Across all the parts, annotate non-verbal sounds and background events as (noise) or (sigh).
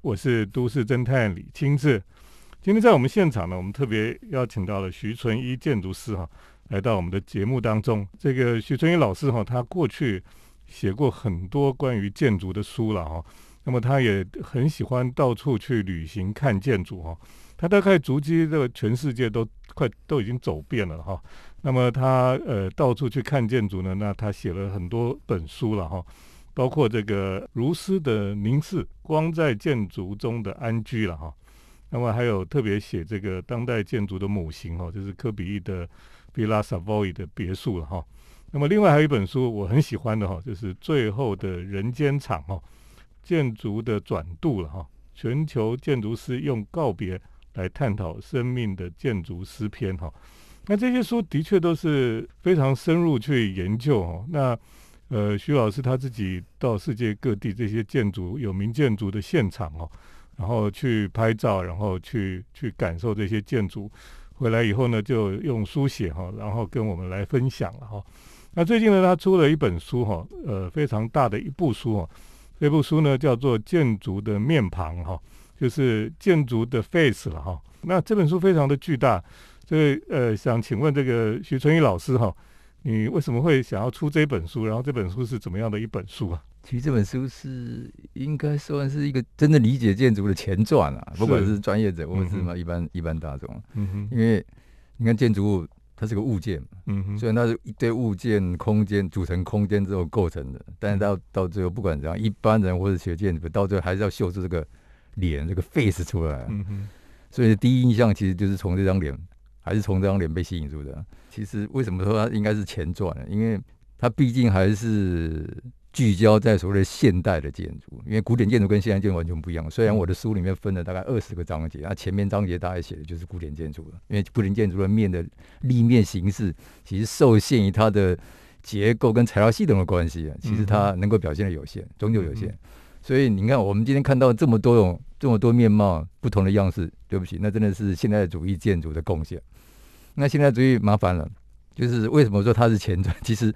我是都市侦探李清志。今天在我们现场呢，我们特别邀请到了徐纯一建筑师哈，来到我们的节目当中。这个徐纯一老师哈，他过去写过很多关于建筑的书了哈。那么他也很喜欢到处去旅行看建筑哈。他大概足迹这个全世界都快都已经走遍了哈。那么他呃到处去看建筑呢，那他写了很多本书了哈。包括这个如斯的凝视，光在建筑中的安居了哈。那么还有特别写这个当代建筑的模型哈，就是科比意的 Villa Savoy 的别墅了哈。那么另外还有一本书我很喜欢的哈，就是最后的人间场哈，建筑的转度了哈。全球建筑师用告别来探讨生命的建筑诗篇哈。那这些书的确都是非常深入去研究哦。那呃，徐老师他自己到世界各地这些建筑有名建筑的现场哦，然后去拍照，然后去去感受这些建筑，回来以后呢，就用书写哈，然后跟我们来分享了哈。那最近呢，他出了一本书哈，呃，非常大的一部书哦，这部书呢叫做《建筑的面庞》哈，就是建筑的 face 了哈。那这本书非常的巨大，所以呃，想请问这个徐春义老师哈。你为什么会想要出这本书？然后这本书是怎么样的一本书啊？其实这本书是应该算是一个真的理解建筑的前传啊，不管是专业者或者是什么一般一般大众。嗯哼，因为你看建筑物它是个物件，嗯哼，虽然它是一堆物件空间组成空间之后构成的，但是到到最后不管怎样，一般人或者学建筑到最后还是要秀出这个脸这个 face 出来。嗯哼，所以第一印象其实就是从这张脸。还是从这张脸被吸引住的。其实为什么说它应该是前传呢？因为它毕竟还是聚焦在所谓的现代的建筑。因为古典建筑跟现代建筑完全不一样。虽然我的书里面分了大概二十个章节，那前面章节大概写的就是古典建筑了。因为古典建筑的面的立面形式，其实受限于它的结构跟材料系统的关系啊，其实它能够表现的有限，终究有限。所以你看，我们今天看到这么多种、这么多面貌、不同的样式，对不起，那真的是现代主义建筑的贡献。那现代主义麻烦了，就是为什么说它是前传？(laughs) 其实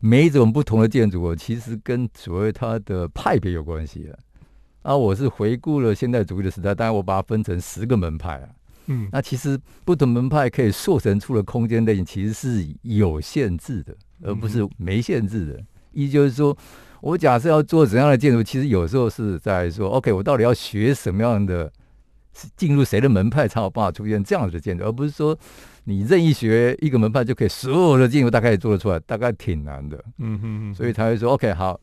每一种不同的建筑，其实跟所谓它的派别有关系啊。啊，我是回顾了现代主义的时代，当然我把它分成十个门派啊。嗯，那其实不同门派可以塑成出的空间类型，其实是有限制的，而不是没限制的。意思就是说，我假设要做怎样的建筑，其实有时候是在说，OK，我到底要学什么样的，进入谁的门派才有办法出现这样子的建筑，而不是说。你任意学一个门派就可以所有的建筑大概也做得出来，大概挺难的。嗯哼哼，所以他会说：“OK，好，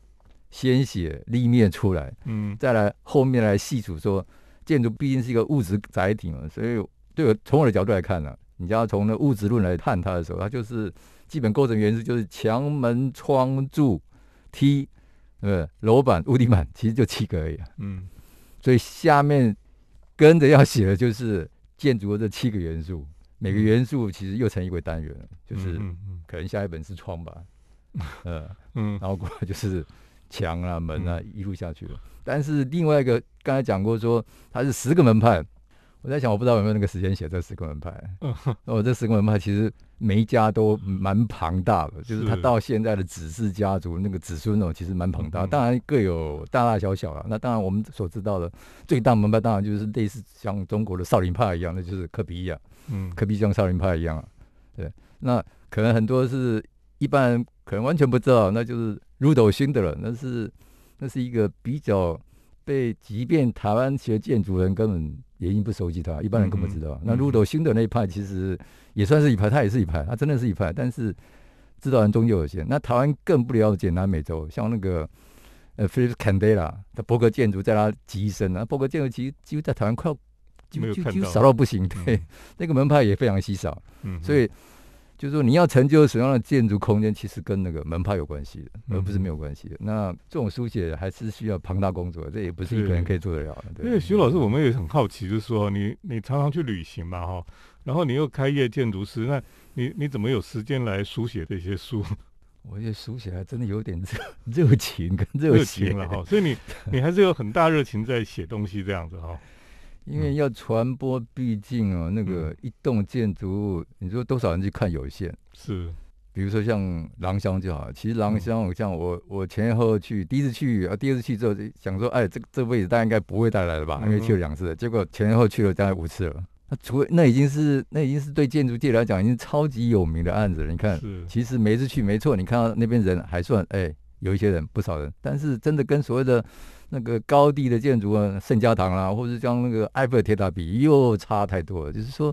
先写立面出来，嗯，再来后面来细数说建筑毕竟是一个物质载体嘛，所以对我从我的角度来看呢，你要从那物质论来判它的时候，它就是基本构成元素就是墙、门、窗、柱、梯，呃，楼板、屋顶板，其实就七个而已。嗯，所以下面跟着要写的就是建筑的这七个元素。”每个元素其实又成一个单元，就是可能下一本是窗吧，(laughs) 呃，嗯，然后过来就是墙啊、门啊，一路下去了。但是另外一个刚才讲过说，它是十个门派。我在想，我不知道有没有那个时间写这十个门派。(laughs) 我，这十个门派其实每一家都蛮庞大的，就是它到现在的子嗣家族那个子孙哦，其实蛮庞大。当然各有大大小小了。那当然我们所知道的最大门派，当然就是类似像中国的少林派一样，那就是克比亚。嗯，科比像少林派一样啊。对，那可能很多是一般人可能完全不知道，那就是入斗星的了。那是那是一个比较被，即便台湾学建筑人根本。也已经不熟悉他，一般人根本不知道。那入斗新的那一派其实也算是一派，他也是一派，他真的是一派，但是知道人终究有限。那台湾更不了解南美洲，像那个呃，Philip Candela 的伯格建筑在他极深啊，伯格建筑其实几乎在台湾快要就就就少到不行，对，(laughs) 那个门派也非常稀少，嗯，所以。就是说，你要成就什么样的建筑空间，其实跟那个门派有关系的，而不是没有关系的。那这种书写还是需要庞大工作，这也不是一个人可以做得了的。因为徐老师，我们也很好奇，就是说，你你常常去旅行嘛，哈，然后你又开业建筑师，那你你怎么有时间来书写这些书？(laughs) 我觉得书写还真的有点热热情跟热情了哈，所以你你还是有很大热情在写东西这样子哈。因为要传播，毕竟哦，那个一栋建筑物，你说多少人去看有限，是，比如说像狼乡就好，其实狼乡像我我前后去，第一次去啊，第二次去之后想说，哎，这这辈子大家应该不会带来了吧？因为去了两次，结果前后去了大概五次了。那除那已经是那已经是对建筑界来讲已经超级有名的案子了。你看，其实每次去没错，你看到那边人还算哎有一些人不少人，但是真的跟所谓的那个高地的建筑啊，圣家堂啦，或者像那个埃菲尔铁塔比，又差太多了。就是说。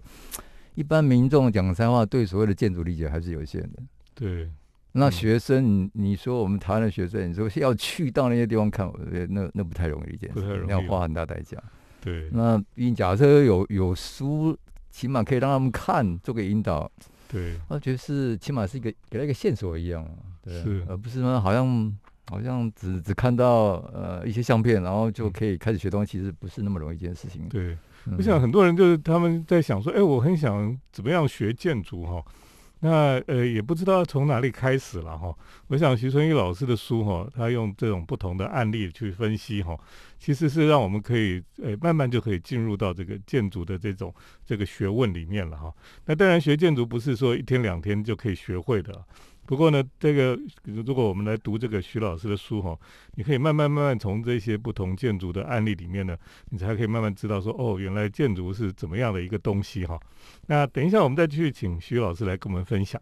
一般民众讲三话，对所谓的建筑理解还是有限的。对，那学生，你你说我们台湾的学生，你说要去到那些地方看，那那不太容易一件事，要花很大代价。对，那你假设有有书，起码可以让他们看，做个引导。对，我觉得是起码是一个给他一个线索一样，对，是，而不是说好像好像只只看到呃一些相片，然后就可以开始学东西，其实不是那么容易一件事情。对。我想很多人就是他们在想说，哎，我很想怎么样学建筑哈，那呃也不知道从哪里开始了哈。我想徐春玉老师的书哈，他用这种不同的案例去分析哈，其实是让我们可以呃慢慢就可以进入到这个建筑的这种这个学问里面了哈。那当然学建筑不是说一天两天就可以学会的。不过呢，这个如果我们来读这个徐老师的书哈，你可以慢慢慢慢从这些不同建筑的案例里面呢，你才可以慢慢知道说，哦，原来建筑是怎么样的一个东西哈。那等一下我们再继续请徐老师来跟我们分享。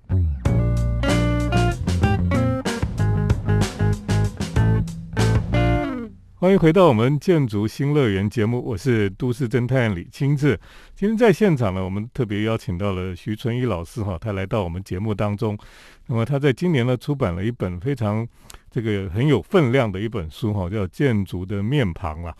欢迎回到我们建筑新乐园节目，我是都市侦探李清志。今天在现场呢，我们特别邀请到了徐春一老师哈，他来到我们节目当中。那么他在今年呢，出版了一本非常这个很有分量的一本书哈，叫《建筑的面庞》了。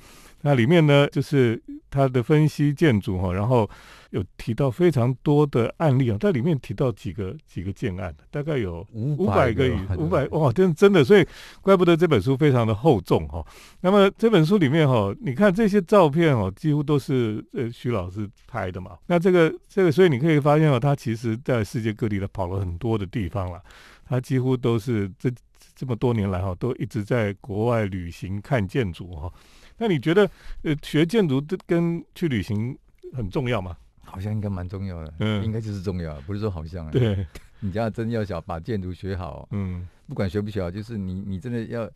那里面呢，就是他的分析建筑哈，然后有提到非常多的案例啊，在里面提到几个几个建案，大概有五百个五百哇，真真的，所以怪不得这本书非常的厚重哈。那么这本书里面哈，你看这些照片哦，几乎都是呃徐老师拍的嘛。那这个这个，所以你可以发现哦，他其实在世界各地的跑了很多的地方了，他几乎都是这这么多年来哈，都一直在国外旅行看建筑哈。那你觉得，呃，学建筑跟去旅行很重要吗？好像应该蛮重要的，嗯，应该就是重要，不是说好像。对，(laughs) 你家真要想把建筑学好，嗯，不管学不学好，就是你你真的要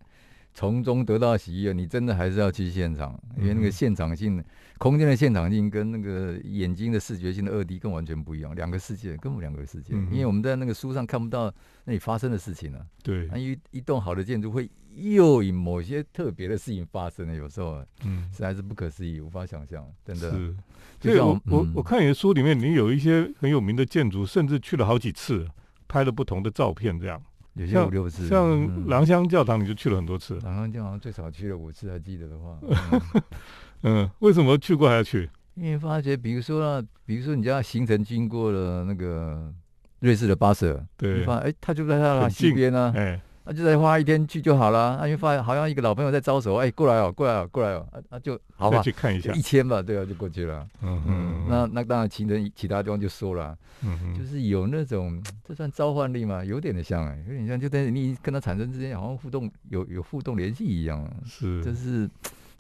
从中得到喜悦，你真的还是要去现场，因为那个现场性。空间的现场性跟那个眼睛的视觉性的二 D 更完全不一样，两个世界，根本两个世界。因为我们在那个书上看不到那里发生的事情呢。对，那一一栋好的建筑会又以某些特别的事情发生了，有时候，嗯，实在是不可思议，无法想象，真的。是，所以我我我看你的书里面，你有一些很有名的建筑，甚至去了好几次，拍了不同的照片，这样。有些五六次。像廊香教堂，你就去了很多次。廊香教堂最少去了五次，还记得的话。(laughs) 嗯，为什么去过还要去？因为发觉，比如说，比如说，你家行程经过了那个瑞士的巴塞尔，对，发哎，他就在他西边呢，哎，那就再花一天去就好了。他就发现好像一个老朋友在招手，哎，过来哦，过来哦，过来哦，啊，就好吧，去看一下，一千吧，对啊，就过去了。嗯嗯，那那当然，行人其他地方就说了，嗯嗯，就是有那种，这算召唤力吗？有点的像，哎，有点像，就等于你跟他产生之间好像互动，有有互动联系一样，是，就是。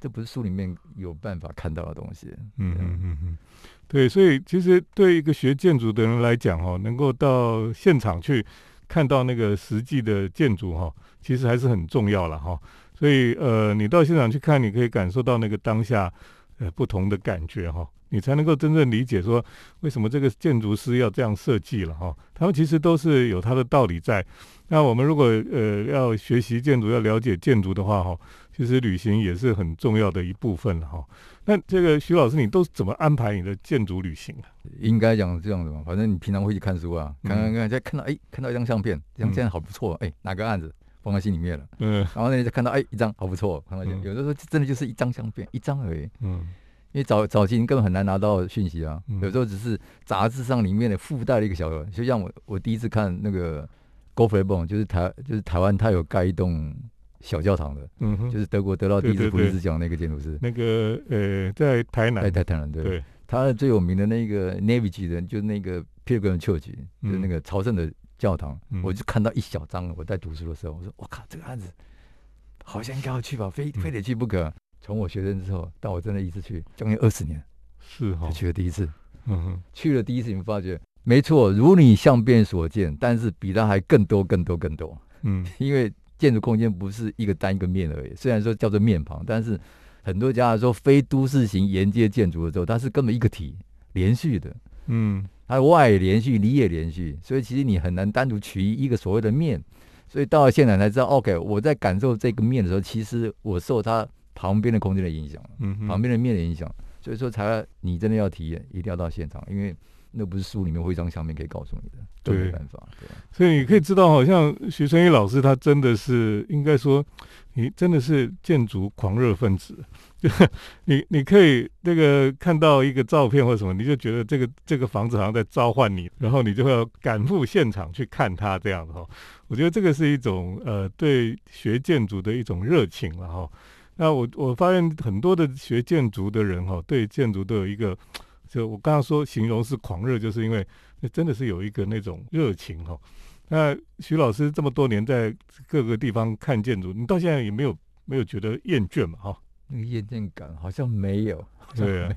这不是书里面有办法看到的东西。嗯嗯嗯嗯，对，所以其实对一个学建筑的人来讲，哦，能够到现场去看到那个实际的建筑，哈，其实还是很重要了，哈。所以，呃，你到现场去看，你可以感受到那个当下呃不同的感觉，哈，你才能够真正理解说为什么这个建筑师要这样设计了，哈。他们其实都是有他的道理在。那我们如果呃要学习建筑，要了解建筑的话，哈。其实旅行也是很重要的一部分了哈。那这个徐老师，你都怎么安排你的建筑旅行啊？应该讲这样子嘛，反正你平常会去看书啊，看看看，再看到哎，看到一张相片，这张相片好不错，哎，哪个案子放在心里面了。嗯。然后呢，再看到哎，一张好不错，看到有的时候真的就是一张相片，一张而已。嗯。因为早早期你根本很难拿到讯息啊，有时候只是杂志上里面的附带的一个小，就像我我第一次看那个 g o f r e b o n 就是台就是台湾，它有盖一栋。小教堂的，嗯哼，就是德国得到第一次普利兹奖那个建筑师，那个呃，在台南，在台南，对，他最有名的那个 Navy 级的，就是那个 Pilgrim Church，就是那个朝圣的教堂，我就看到一小张，我在读书的时候，我说我靠，这个案子好像应该要去吧，非非得去不可。从我学生之后到我真的一次去，将近二十年，是哈，去了第一次，嗯哼，去了第一次，你发觉没错，如你相变所见，但是比它还更多、更多、更多。嗯，(laughs) 因为建筑空间不是一个单一个面而已，虽然说叫做面庞，但是很多家说非都市型沿街建筑的时候，它是根本一个体连续的。嗯，它外连续，里也连续，所以其实你很难单独取一个所谓的面。所以到了现场才知道，OK，我在感受这个面的时候，其实我受它旁边的空间的影响，嗯，旁边的面的影响。所以说，才你真的要体验，一定要到现场，因为那不是书里面徽章上面可以告诉你的，都没办法。对，所以你可以知道，好像徐春义老师他真的是应该说，你真的是建筑狂热分子。就 (laughs) 你你可以那个看到一个照片或什么，你就觉得这个这个房子好像在召唤你，然后你就会赶赴现场去看它这样子哈。我觉得这个是一种呃对学建筑的一种热情了哈。那我我发现很多的学建筑的人哈，对建筑都有一个，就我刚刚说形容是狂热，就是因为那真的是有一个那种热情哈。那徐老师这么多年在各个地方看建筑，你到现在也没有没有觉得厌倦嘛哈？那个厌倦感好像没有，对啊，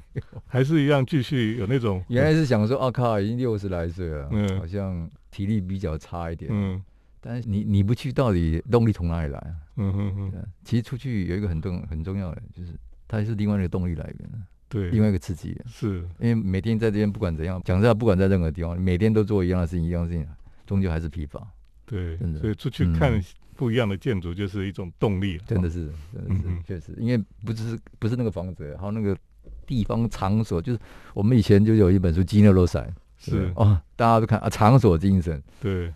还是一样继续有那种。原来是想说，哦靠，已经六十来岁了，嗯，好像体力比较差一点，嗯。但是你你不去，到底动力从哪里来啊？嗯哼哼。其实出去有一个很重很重要的，就是它是另外一个动力来源，对，另外一个刺激。是，因为每天在这边不管怎样，讲实话，不管在任何地方，每天都做一样的事情，一样的事情，终究还是疲乏。对，真的。所以出去看不一样的建筑，就是一种动力。真的是，真的是，确实，因为不只是不是那个房子，还有那个地方场所，就是我们以前就有一本书《基诺罗塞》，是哦，大家都看啊，场所精神。对。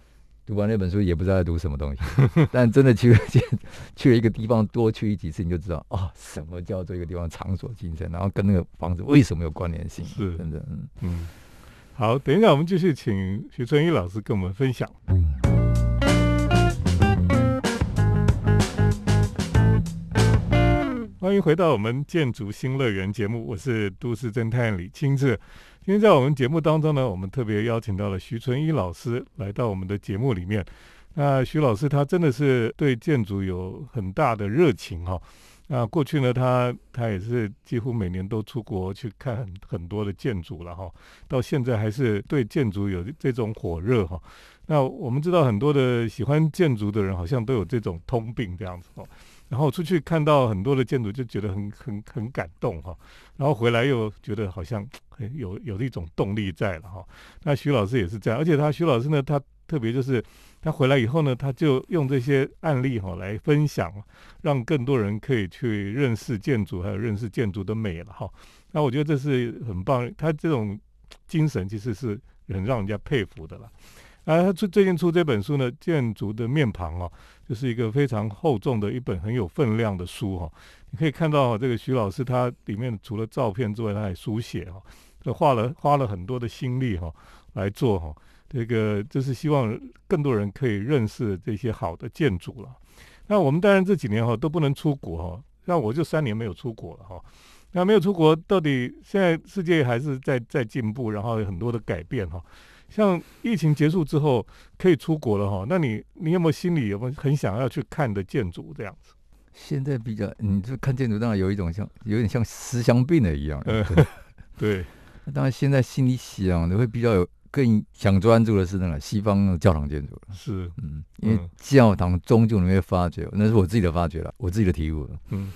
读完那本书也不知道在读什么东西，(laughs) 但真的去了去了一个地方，多去几次你就知道哦，什么叫做一个地方场所精神，然后跟那个房子为什么有关联性？是真的，嗯嗯。好，等一下我们继续请徐春一老师跟我们分享。欢迎回到我们建筑新乐园节目，我是都市侦探李清志。今天在我们节目当中呢，我们特别邀请到了徐纯一老师来到我们的节目里面。那徐老师他真的是对建筑有很大的热情哈。那过去呢，他他也是几乎每年都出国去看很很多的建筑了哈。到现在还是对建筑有这种火热哈。那我们知道很多的喜欢建筑的人好像都有这种通病这样子哦。然后出去看到很多的建筑，就觉得很很很感动哈。然后回来又觉得好像有有一种动力在了哈。那徐老师也是这样，而且他徐老师呢，他特别就是他回来以后呢，他就用这些案例哈来分享，让更多人可以去认识建筑，还有认识建筑的美了哈。那我觉得这是很棒，他这种精神其实是很让人家佩服的了。啊，他最最近出这本书呢，《建筑的面庞》哦，就是一个非常厚重的一本很有分量的书哈。你可以看到哈这个徐老师他里面除了照片之外，他还书写哈，他画了花了很多的心力哈来做哈。这个就是希望更多人可以认识这些好的建筑了。那我们当然这几年哈都不能出国哈，那我就三年没有出国了哈。那没有出国，到底现在世界还是在在进步，然后有很多的改变哈。像疫情结束之后可以出国了哈，那你你有没有心里有没有很想要去看的建筑这样子？现在比较，你就看建筑当然有一种像有点像思乡病的一样。(laughs) 对，那当然现在心里想的会比较有更想专注的是那个西方教堂建筑了。是，嗯，因为教堂终究你会发觉，那是我自己的发觉了，我自己的体悟。嗯，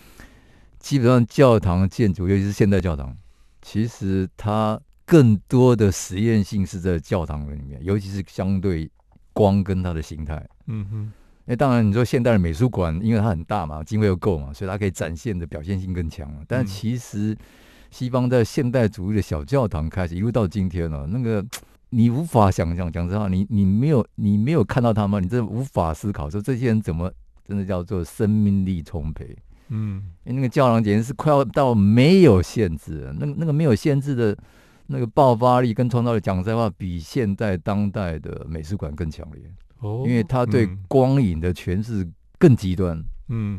基本上教堂建筑，尤其是现代教堂，其实它。更多的实验性是在教堂里面，尤其是相对光跟它的形态。嗯哼，那当然你说现代的美术馆，因为它很大嘛，经费又够嘛，所以它可以展现的表现性更强。但其实西方在现代主义的小教堂开始一路到今天了，那个 (tsk) 你无法想象，讲实话，你你没有你没有看到他们，你真的无法思考说这些人怎么真的叫做生命力充沛。嗯，因为那个教堂简直是快要到没有限制，那那个没有限制的。那个爆发力跟创造力，讲实在话，比现代当代的美术馆更强烈。哦，因为它对光影的诠释更极端，嗯，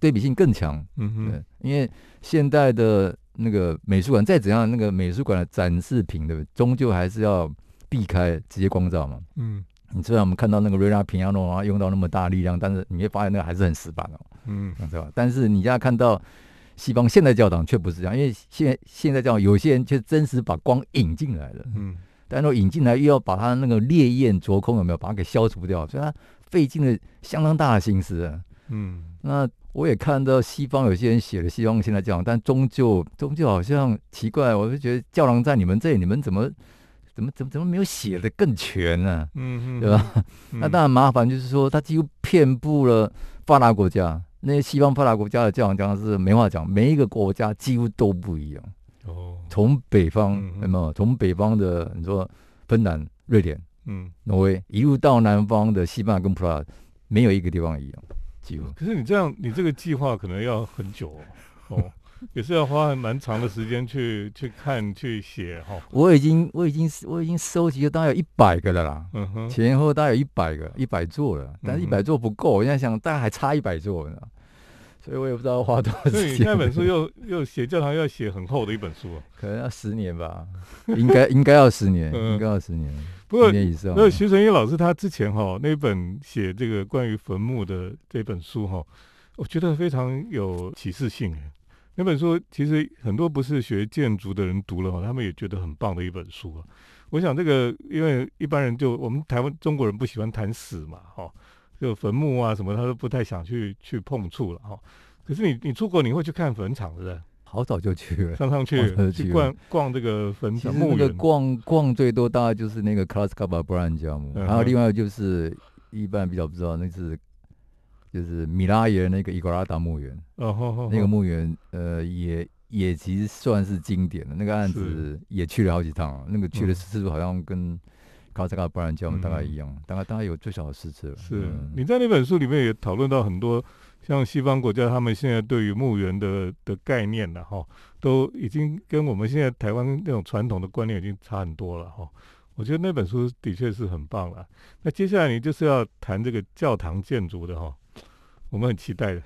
对比性更强。嗯哼，对，因为现代的那个美术馆再怎样，那个美术馆的展示品的终究还是要避开直接光照嘛。嗯，你虽然我们看到那个瑞拉平亚诺啊，用到那么大力量，但是你会发现那个还是很死板哦。嗯，知道吧？但是你现在看到。西方现代教堂却不是这样，因为现现在教堂有些人却真实把光引进来了，嗯，但是引进来又要把它那个烈焰灼空，有没有把它给消除掉？所以他费尽了相当大的心思。嗯，那我也看到西方有些人写了西方现代教堂，但终究终究好像奇怪，我就觉得教堂在你们这里，你们怎么怎么怎么怎么没有写的更全呢？嗯嗯，对吧？那当然麻烦，就是说它几乎遍布了发达国家。那些西方发达国家的教堂讲是没话讲，每一个国家几乎都不一样。哦，从北方有没有？从北方的你说芬兰、瑞典、嗯，挪威，一路到南方的西班牙跟葡萄牙，没有一个地方一样，几乎。可是你这样，你这个计划可能要很久哦。也是要花蛮长的时间去去看去写哈。我已经我已经我已经收集了大概有一百个了啦，嗯哼，前后大概有一百个一百座了，但是一百座不够，我现在想大概还差一百座呢，所以我也不知道花多少时间。那本书又又写教堂要写很厚的一本书，可能要十年吧，应该应该要十年，应该要十年，不过。那徐成义老师他之前哈那本写这个关于坟墓的这本书哈，我觉得非常有启示性那本书其实很多不是学建筑的人读了哈，他们也觉得很棒的一本书啊。我想这个，因为一般人就我们台湾中国人不喜欢谈死嘛，哈，就坟墓啊什么，他都不太想去去碰触了哈。可是你你出国你会去看坟场是不是？好早就去了，上上去去逛逛这个坟场墓园。逛逛最多大概就是那个 Classicaba Brand 项目，然后另外就是一般比较不知道那是。就是米拉耶那个伊格拉达墓园，哦，那个墓园，呃，也也其实算是经典的。那个案子也去了好几趟，那个去的次数好像跟卡萨卡布兰教大概一样，大概大概有最少的四次了。是你在那本书里面也讨论到很多，像西方国家他们现在对于墓园的的概念了哈，都已经跟我们现在台湾那种传统的观念已经差很多了哈。我觉得那本书的确是很棒了。那接下来你就是要谈这个教堂建筑的哈。我们很期待的，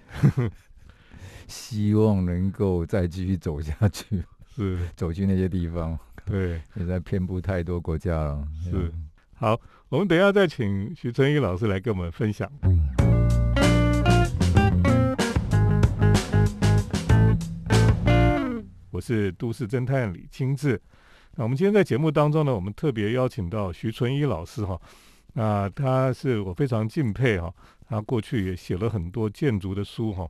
(laughs) 希望能够再继续走下去，(laughs) 是走去那些地方。对，现在遍布太多国家了。是，好，我们等一下再请徐春英老师来跟我们分享。我是都市侦探李清志。那我们今天在节目当中呢，我们特别邀请到徐春一老师哈。那他是我非常敬佩哈。他过去也写了很多建筑的书哈，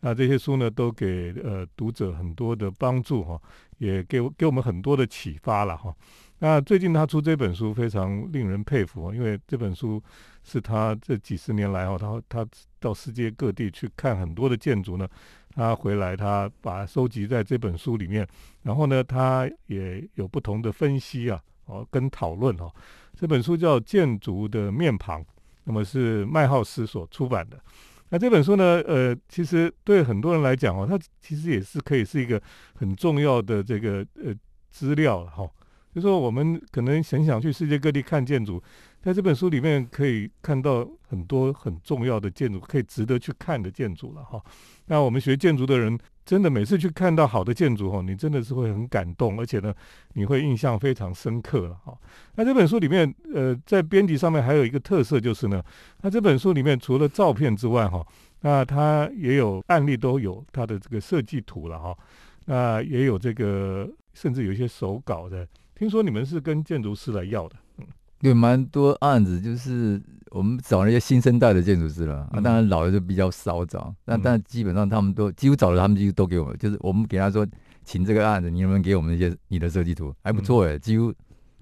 那这些书呢都给呃读者很多的帮助哈，也给给我们很多的启发了哈。那最近他出这本书非常令人佩服，因为这本书是他这几十年来哈，他他到世界各地去看很多的建筑呢，他回来他把收集在这本书里面，然后呢他也有不同的分析啊哦跟讨论哈。这本书叫《建筑的面庞》。那么是麦浩斯所出版的，那这本书呢？呃，其实对很多人来讲哦，它其实也是可以是一个很重要的这个呃资料哈。就说我们可能很想去世界各地看建筑，在这本书里面可以看到很多很重要的建筑，可以值得去看的建筑了哈。那我们学建筑的人。真的每次去看到好的建筑哦，你真的是会很感动，而且呢，你会印象非常深刻了哈。那这本书里面，呃，在编辑上面还有一个特色就是呢，那这本书里面除了照片之外哈，那它也有案例，都有它的这个设计图了哈。那也有这个，甚至有一些手稿的。听说你们是跟建筑师来要的，嗯。有蛮多案子，就是我们找那些新生代的建筑师了啊，当然老的就比较少找，但但基本上他们都几乎找了，他们几乎都给我们，就是我们给他说，请这个案子，你能不能给我们一些你的设计图？还不错哎，几乎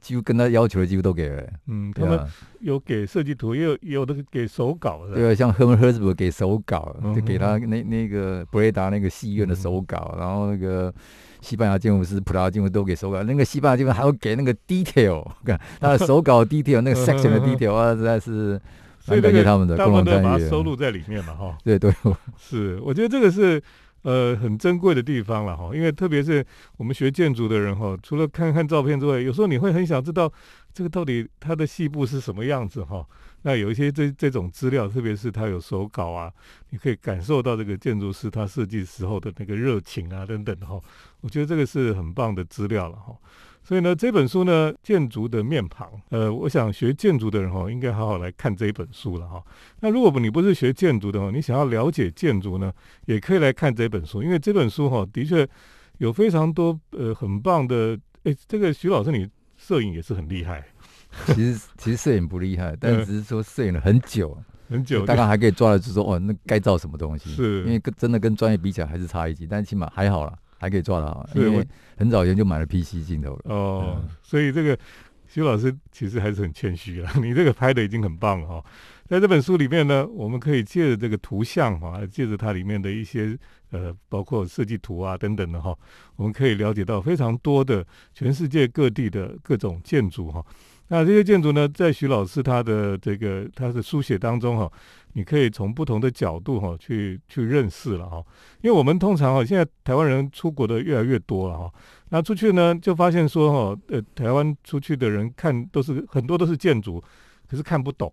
几乎跟他要求的几乎都给了。嗯，他们有给设计图，也有有的给手稿的。对啊，像赫门赫兹伯给手稿，就给他那那个布雷达那个戏院的手稿，然后那个。西班牙建筑师、葡萄牙建筑都给手稿，那个西班牙建筑还要给那个 detail，看他的手稿 detail，那个 section 的 (laughs) detail 啊，实在是蛮感谢他们的，他们都把它收录在里面了哈。对对，是，我觉得这个是呃很珍贵的地方了哈，因为特别是我们学建筑的人哈，除了看看照片之外，有时候你会很想知道这个到底它的细部是什么样子哈。那有一些这这种资料，特别是他有手稿啊，你可以感受到这个建筑师他设计时候的那个热情啊等等哈。我觉得这个是很棒的资料了哈。所以呢，这本书呢，《建筑的面庞》，呃，我想学建筑的人哈，应该好好来看这一本书了哈。那如果你不是学建筑的话，你想要了解建筑呢，也可以来看这本书，因为这本书哈，的确有非常多呃很棒的。诶，这个徐老师，你摄影也是很厉害。其实其实摄影不厉害，但只是说摄影了很久，很久，大概还可以抓得住说哦，那该照什么东西？是，因为跟真的跟专业比起来还是差一级，但起码还好了，还可以抓得好。因为很早以前就买了 PC 镜头了。哦，所以这个徐老师其实还是很谦虚了，你这个拍的已经很棒了哈。在这本书里面呢，我们可以借着这个图像哈，借着它里面的一些呃，包括设计图啊等等的哈，我们可以了解到非常多的全世界各地的各种建筑哈。那这些建筑呢，在徐老师他的这个他的书写当中哈，你可以从不同的角度哈去去认识了哈。因为我们通常哈，现在台湾人出国的越来越多了哈，那出去呢就发现说哈，呃，台湾出去的人看都是很多都是建筑，可是看不懂，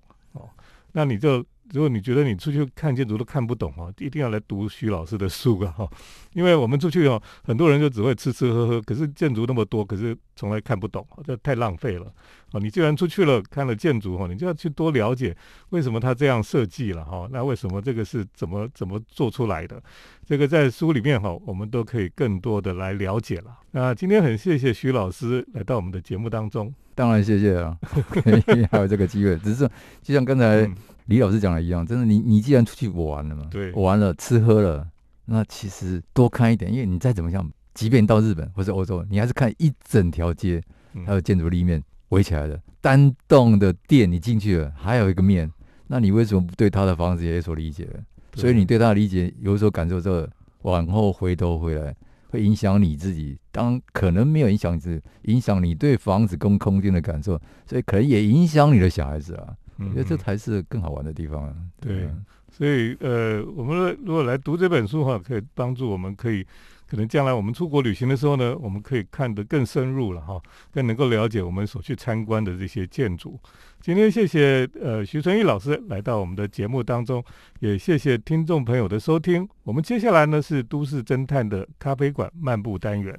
那你就。如果你觉得你出去看建筑都看不懂哦，一定要来读徐老师的书啊哈，因为我们出去哦，很多人就只会吃吃喝喝，可是建筑那么多，可是从来看不懂，这太浪费了哦。你既然出去了看了建筑哈，你就要去多了解为什么他这样设计了哈，那为什么这个是怎么怎么做出来的？这个在书里面哈，我们都可以更多的来了解了。那今天很谢谢徐老师来到我们的节目当中，当然谢谢啊，(laughs) 还有这个机会，只是就像刚才。李老师讲的一样，真的，你你既然出去玩了嘛，对，玩了吃喝了，那其实多看一点，因为你再怎么样，即便到日本或者欧洲，你还是看一整条街，还有建筑立面围起来的单栋的店，你进去了，还有一个面，那你为什么不对他的房子也有所理解？所以你对他的理解有所感受之后，往后回头回来，会影响你自己。当可能没有影响是影响你对房子跟空间的感受，所以可能也影响你的小孩子啊。我觉得这才是更好玩的地方啊！对，所以呃，我们如果来读这本书的话，可以帮助我们，可以可能将来我们出国旅行的时候呢，我们可以看得更深入了哈，更能够了解我们所去参观的这些建筑。今天谢谢呃徐春玉老师来到我们的节目当中，也谢谢听众朋友的收听。我们接下来呢是都市侦探的咖啡馆漫步单元。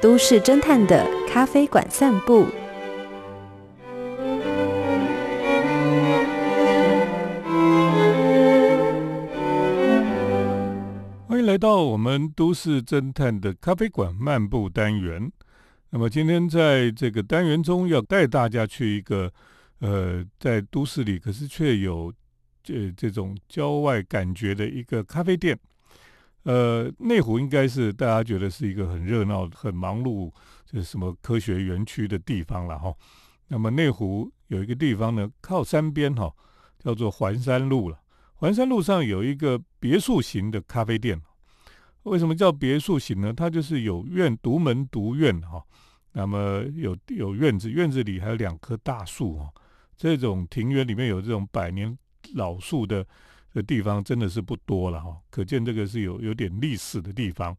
都市侦探的咖啡馆散步。我们都市侦探的咖啡馆漫步单元，那么今天在这个单元中要带大家去一个呃，在都市里可是却有这这种郊外感觉的一个咖啡店。呃，内湖应该是大家觉得是一个很热闹、很忙碌，就是什么科学园区的地方了哈。那么内湖有一个地方呢，靠山边哈，叫做环山路了。环山路上有一个别墅型的咖啡店。为什么叫别墅型呢？它就是有院独门独院哈，那么有有院子，院子里还有两棵大树哈。这种庭园里面有这种百年老树的的地方真的是不多了哈，可见这个是有有点历史的地方。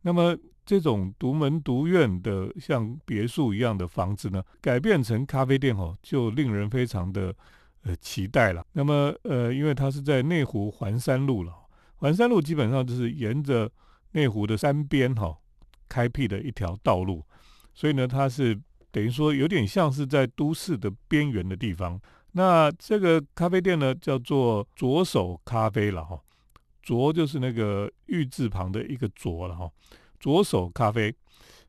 那么这种独门独院的像别墅一样的房子呢，改变成咖啡店哦，就令人非常的呃期待了。那么呃，因为它是在内湖环山路了，环山路基本上就是沿着。内湖的山边哈，开辟的一条道路，所以呢，它是等于说有点像是在都市的边缘的地方。那这个咖啡店呢，叫做左手咖啡了哈，左就是那个玉字旁的一个左了哈，左手咖啡。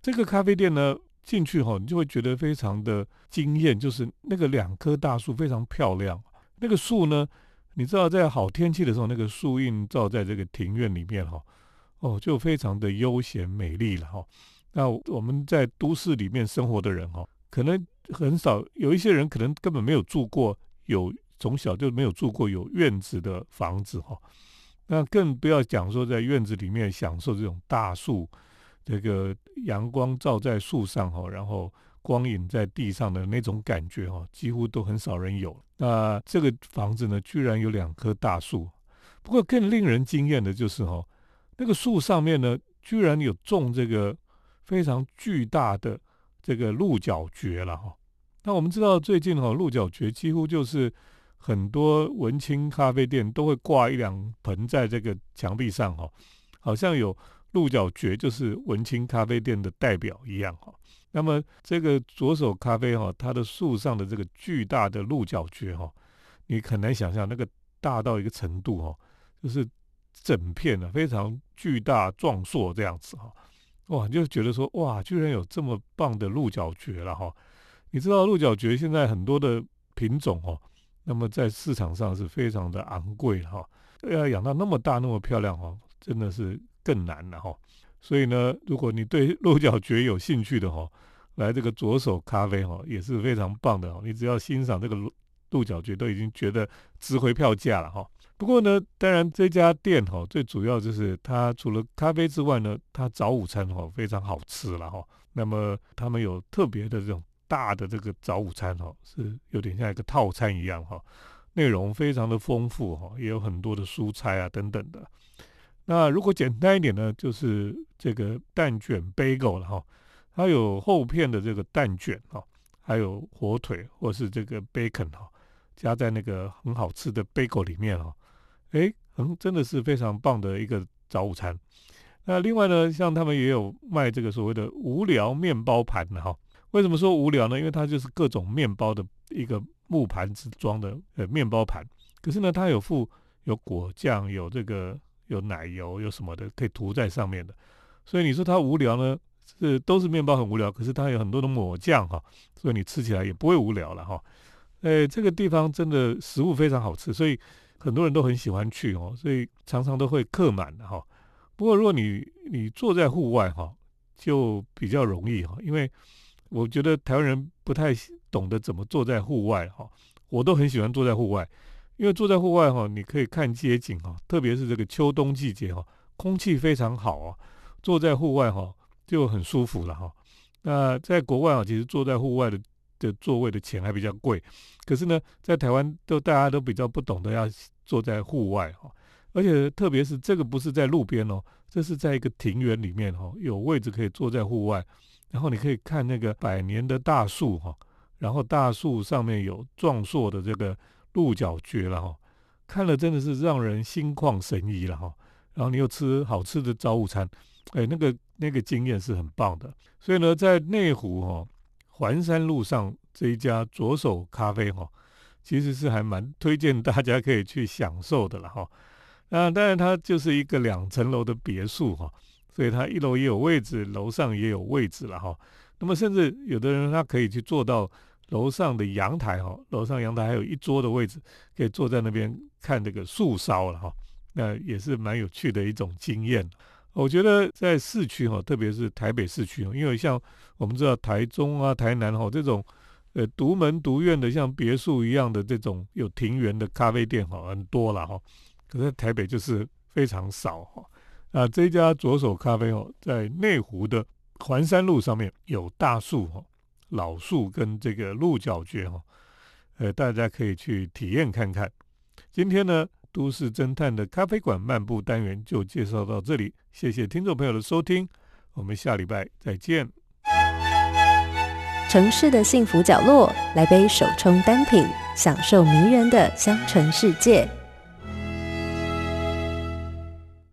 这个咖啡店呢，进去哈，你就会觉得非常的惊艳，就是那个两棵大树非常漂亮。那个树呢，你知道在好天气的时候，那个树荫照在这个庭院里面哈。哦，就非常的悠闲美丽了哈。那我们在都市里面生活的人哈，可能很少有一些人可能根本没有住过有从小就没有住过有院子的房子哈。那更不要讲说在院子里面享受这种大树，这个阳光照在树上哈，然后光影在地上的那种感觉哈，几乎都很少人有。那这个房子呢，居然有两棵大树。不过更令人惊艳的就是哈。那个树上面呢，居然有种这个非常巨大的这个鹿角蕨了哈。那我们知道最近哈，鹿角蕨几乎就是很多文青咖啡店都会挂一两盆在这个墙壁上哈，好像有鹿角蕨就是文青咖啡店的代表一样哈。那么这个左手咖啡哈，它的树上的这个巨大的鹿角蕨哈，你很难想象那个大到一个程度哈，就是。整片呢非常巨大壮硕这样子哈，哇，你就觉得说哇，居然有这么棒的鹿角蕨了哈！你知道鹿角蕨现在很多的品种哦，那么在市场上是非常的昂贵哈，要养到那么大那么漂亮哦，真的是更难了哈。所以呢，如果你对鹿角蕨有兴趣的哈，来这个左手咖啡哈也是非常棒的哦。你只要欣赏这个鹿鹿角蕨，都已经觉得值回票价了哈。不过呢，当然这家店哈，最主要就是它除了咖啡之外呢，它早午餐哈非常好吃了哈。那么他们有特别的这种大的这个早午餐哈，是有点像一个套餐一样哈，内容非常的丰富哈，也有很多的蔬菜啊等等的。那如果简单一点呢，就是这个蛋卷 bagel 了哈，它有厚片的这个蛋卷哈，还有火腿或是这个 bacon 哈，加在那个很好吃的 bagel 里面哈，哎，很真的是非常棒的一个早午餐。那另外呢，像他们也有卖这个所谓的无聊面包盘的哈。为什么说无聊呢？因为它就是各种面包的一个木盘子装的呃面包盘，可是呢，它有附有果酱，有这个。有奶油有什么的可以涂在上面的，所以你说它无聊呢？是都是面包很无聊，可是它有很多的抹酱哈，所以你吃起来也不会无聊了哈。哎，这个地方真的食物非常好吃，所以很多人都很喜欢去哦，所以常常都会客满的哈。不过如果你你坐在户外哈，就比较容易哈，因为我觉得台湾人不太懂得怎么坐在户外哈，我都很喜欢坐在户外。因为坐在户外哈，你可以看街景哈，特别是这个秋冬季节哈，空气非常好啊，坐在户外哈就很舒服了哈。那在国外啊，其实坐在户外的的座位的钱还比较贵，可是呢，在台湾都大家都比较不懂得要坐在户外哈，而且特别是这个不是在路边哦，这是在一个庭园里面哈，有位置可以坐在户外，然后你可以看那个百年的大树哈，然后大树上面有壮硕的这个。鹿角蕨了哈，看了真的是让人心旷神怡了哈。然后你又吃好吃的早午餐，哎，那个那个经验是很棒的。所以呢，在内湖哈环山路上这一家左手咖啡哈，其实是还蛮推荐大家可以去享受的了哈。那当然它就是一个两层楼的别墅哈，所以它一楼也有位置，楼上也有位置了哈。那么甚至有的人他可以去做到。楼上的阳台哈，楼上阳台还有一桌的位置，可以坐在那边看这个树梢了哈，那也是蛮有趣的一种经验。我觉得在市区哈，特别是台北市区哦因为像我们知道台中啊、台南哈这种呃独门独院的像别墅一样的这种有庭园的咖啡店哈很多了哈，可是台北就是非常少哈。啊，这家左手咖啡哦，在内湖的环山路上面有大树哈。老树跟这个鹿角蕨哈，呃，大家可以去体验看看。今天呢，都市侦探的咖啡馆漫步单元就介绍到这里，谢谢听众朋友的收听，我们下礼拜再见。城市的幸福角落，来杯手冲单品，享受迷人的香醇世界。